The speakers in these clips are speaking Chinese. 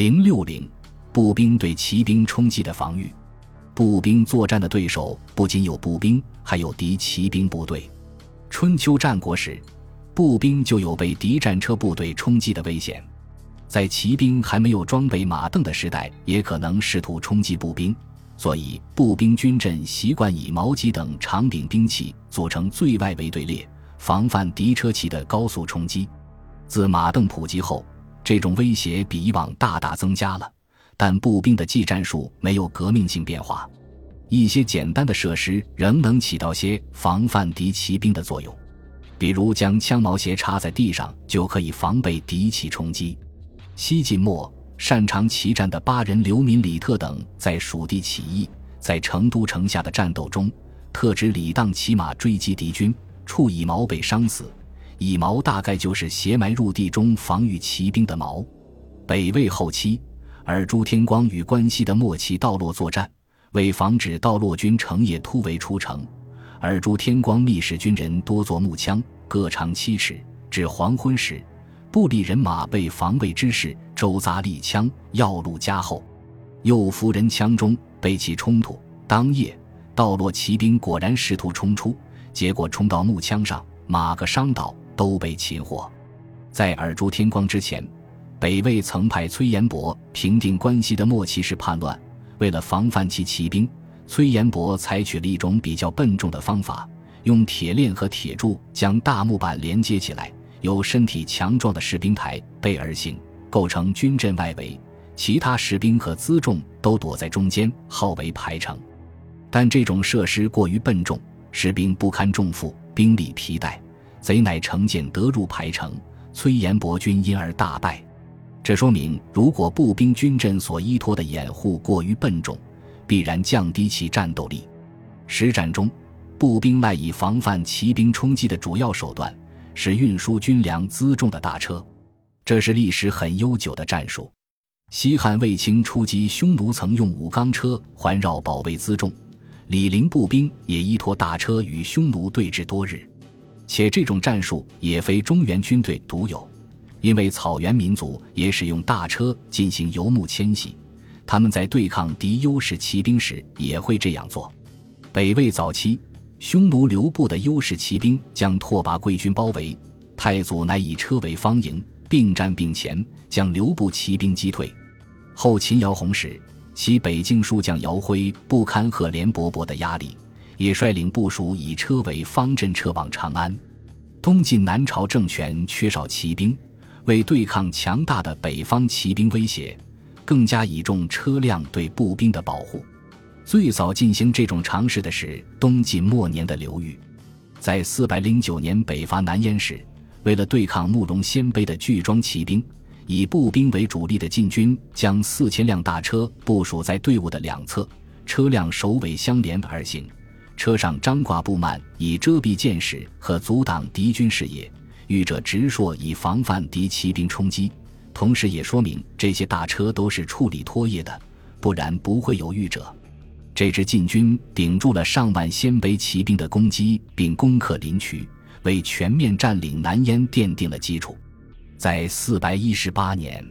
零六零，步兵对骑兵冲击的防御。步兵作战的对手不仅有步兵，还有敌骑兵部队。春秋战国时，步兵就有被敌战车部队冲击的危险。在骑兵还没有装备马镫的时代，也可能试图冲击步兵。所以，步兵军阵习惯以矛戟等长柄兵器组成最外围队列，防范敌车骑的高速冲击。自马镫普及后，这种威胁比以往大大增加了。但步兵的技战术没有革命性变化，一些简单的设施仍能起到些防范敌骑兵的作用，比如将枪矛鞋插在地上就可以防备敌骑冲击。西晋末。擅长骑战的巴人刘敏、李特等在蜀地起义，在成都城下的战斗中，特指李当骑马追击敌军，触以矛被伤死。蚁矛大概就是斜埋入地中防御骑兵的矛。北魏后期，尔朱天光与关西的末期道洛作战，为防止道洛军成夜突围出城，尔朱天光密使军人多做木枪，各长七尺，至黄昏时。部里人马被防卫之势周匝利枪，要路加厚，又伏人枪中，被其冲突。当夜，道洛骑兵果然试图冲出，结果冲到木枪上，马个伤倒，都被擒获。在尔朱天光之前，北魏曾派崔延伯平定关西的莫骑士叛乱，为了防范其骑兵，崔延伯采取了一种比较笨重的方法，用铁链和铁柱将大木板连接起来。由身体强壮的士兵抬背而行，构成军阵外围，其他士兵和辎重都躲在中间，号为排城。但这种设施过于笨重，士兵不堪重负，兵力疲怠，贼乃乘舰得入排城，崔延伯军因而大败。这说明，如果步兵军阵所依托的掩护过于笨重，必然降低其战斗力。实战中，步兵赖以防范骑兵冲击的主要手段。是运输军粮辎重的大车，这是历史很悠久的战术。西汉卫青出击匈奴，曾用五钢车环绕保卫辎重；李陵步兵也依托大车与匈奴对峙多日。且这种战术也非中原军队独有，因为草原民族也使用大车进行游牧迁徙，他们在对抗敌优势骑兵时也会这样做。北魏早期。匈奴留部的优势骑兵将拓跋贵军包围，太祖乃以车为方营，并战并前，将留部骑兵击退。后秦姚泓时，其北境戍将姚辉不堪赫连勃勃的压力，也率领部署以车为方阵撤往长安。东晋南朝政权缺少骑兵，为对抗强大的北方骑兵威胁，更加倚重车辆对步兵的保护。最早进行这种尝试的是东晋末年的刘裕，在四百零九年北伐南燕时，为了对抗慕容鲜卑的巨装骑兵，以步兵为主力的晋军将四千辆大车部署在队伍的两侧，车辆首尾相连而行，车上张挂布幔以遮蔽箭矢和阻挡敌军视野，御者直槊以防范敌骑兵冲击，同时也说明这些大车都是处理拖曳的，不然不会有御者。这支禁军顶住了上万鲜卑骑兵的攻击，并攻克临渠，为全面占领南燕奠定了基础。在四百一十八年，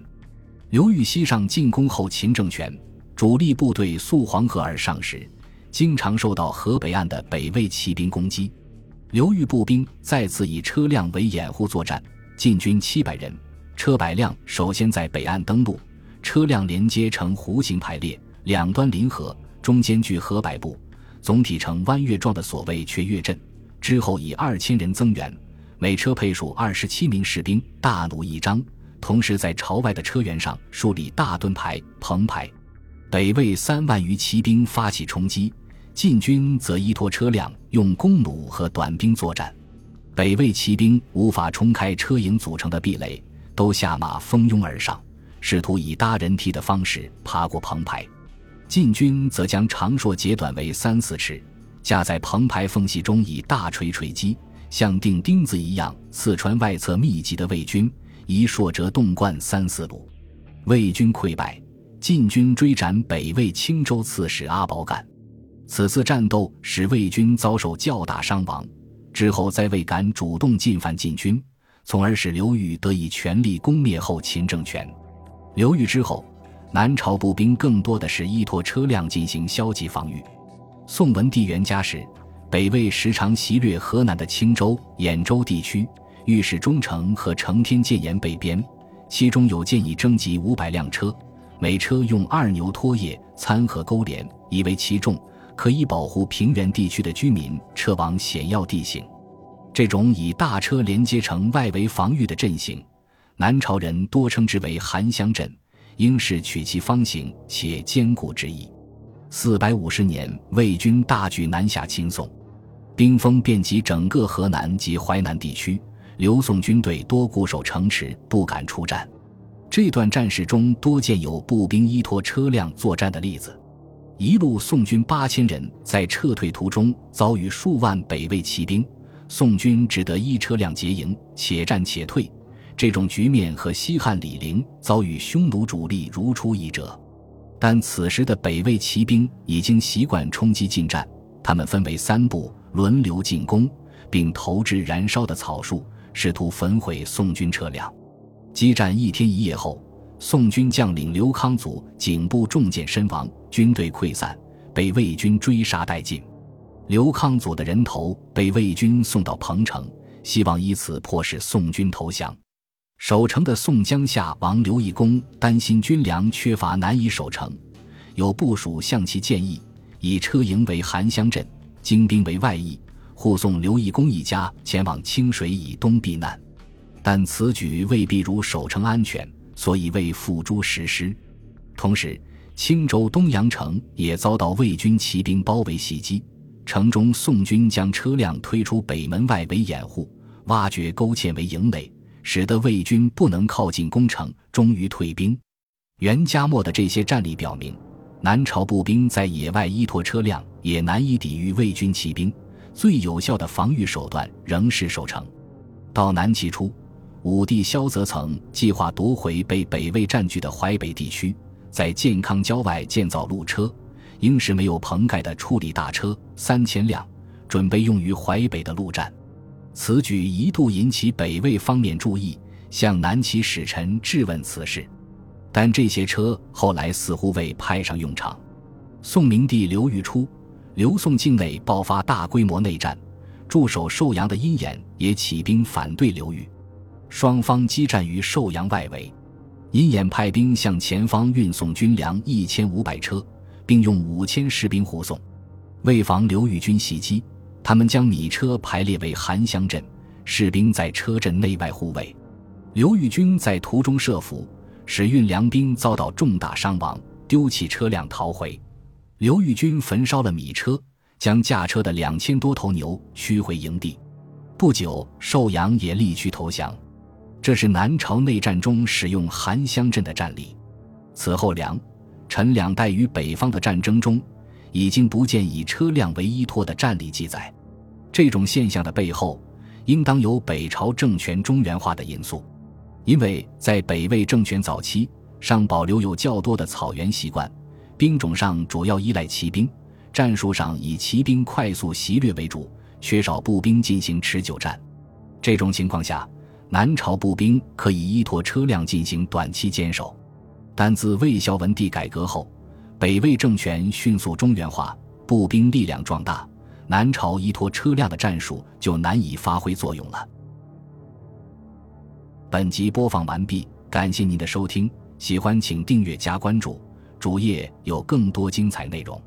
刘裕西上进攻后秦政权，主力部队溯黄河而上时，经常受到河北岸的北魏骑兵攻击。刘裕步兵再次以车辆为掩护作战，晋军七百人，车百辆，首先在北岸登陆，车辆连接成弧形排列，两端临河。中间距河百步，总体呈弯月状的所谓雀跃阵。之后以二千人增援，每车配属二十七名士兵，大弩一张，同时在朝外的车辕上竖立大盾牌、棚牌。北魏三万余骑兵发起冲击，晋军则依托车辆用弓弩和短兵作战。北魏骑兵无法冲开车营组成的壁垒，都下马蜂拥而上，试图以搭人梯的方式爬过棚牌。晋军则将长槊截短为三四尺，架在棚排缝隙中，以大锤锤击，像钉钉子一样刺穿外侧密集的魏军，一槊折洞贯三四路。魏军溃败，晋军追斩北魏青州刺史阿保干。此次战斗使魏军遭受较大伤亡，之后再未敢主动进犯晋军，从而使刘裕得以全力攻灭后秦政权。刘裕之后。南朝步兵更多的是依托车辆进行消极防御。宋文帝元嘉时，北魏时常袭掠河南的青州、兖州地区，御史中丞和承天建言被编，其中有建议征集五百辆车，每车用二牛拖曳，参合勾连，以为其重，可以保护平原地区的居民撤往险要地形。这种以大车连接成外围防御的阵型，南朝人多称之为韩湘阵。应是取其方形且坚固之意。四百五十年，魏军大举南下侵宋，兵锋遍及整个河南及淮南地区，刘宋军队多固守城池，不敢出战。这段战事中多见有步兵依托车辆作战的例子。一路宋军八千人在撤退途中遭遇数万北魏骑兵，宋军只得依车辆结营，且战且退。这种局面和西汉李陵遭遇匈奴主力如出一辙，但此时的北魏骑兵已经习惯冲击进战，他们分为三部轮流进攻，并投掷燃烧的草树，试图焚毁宋军车辆。激战一天一夜后，宋军将领刘康祖颈部中箭身亡，军队溃散，被魏军追杀殆尽。刘康祖的人头被魏军送到彭城，希望以此迫使宋军投降。守城的宋江夏王刘义恭担心军粮缺乏，难以守城，有部属向其建议，以车营为韩乡镇，精兵为外役，护送刘义恭一家前往清水以东避难。但此举未必如守城安全，所以未付诸实施。同时，青州东阳城也遭到魏军骑兵包围袭击，城中宋军将车辆推出北门外为掩护，挖掘沟堑为营垒。使得魏军不能靠近攻城，终于退兵。元嘉末的这些战例表明，南朝步兵在野外依托车辆也难以抵御魏军骑兵。最有效的防御手段仍是守城。到南齐初，武帝萧泽曾计划夺回被北魏占据的淮北地区，在建康郊外建造路车，应是没有棚盖的处理大车三千辆，准备用于淮北的陆战。此举一度引起北魏方面注意，向南齐使臣质问此事，但这些车后来似乎未派上用场。宋明帝刘裕初，刘宋境内爆发大规模内战，驻守寿阳的阴衍也起兵反对刘裕，双方激战于寿阳外围。阴衍派兵向前方运送军粮一千五百车，并用五千士兵护送，为防刘裕军袭击。他们将米车排列为韩乡阵，士兵在车阵内外护卫。刘裕军在途中设伏，使运粮兵遭到重大伤亡，丢弃车辆逃回。刘裕军焚烧了米车，将驾车的两千多头牛驱回营地。不久，寿阳也力驱投降。这是南朝内战中使用韩乡阵的战例。此后，梁、陈两代与北方的战争中。已经不见以车辆为依托的战例记载，这种现象的背后，应当有北朝政权中原化的因素。因为在北魏政权早期，尚保留有较多的草原习惯，兵种上主要依赖骑兵，战术上以骑兵快速袭掠为主，缺少步兵进行持久战。这种情况下，南朝步兵可以依托车辆进行短期坚守，但自魏孝文帝改革后。北魏政权迅速中原化，步兵力量壮大，南朝依托车辆的战术就难以发挥作用了。本集播放完毕，感谢您的收听，喜欢请订阅加关注，主页有更多精彩内容。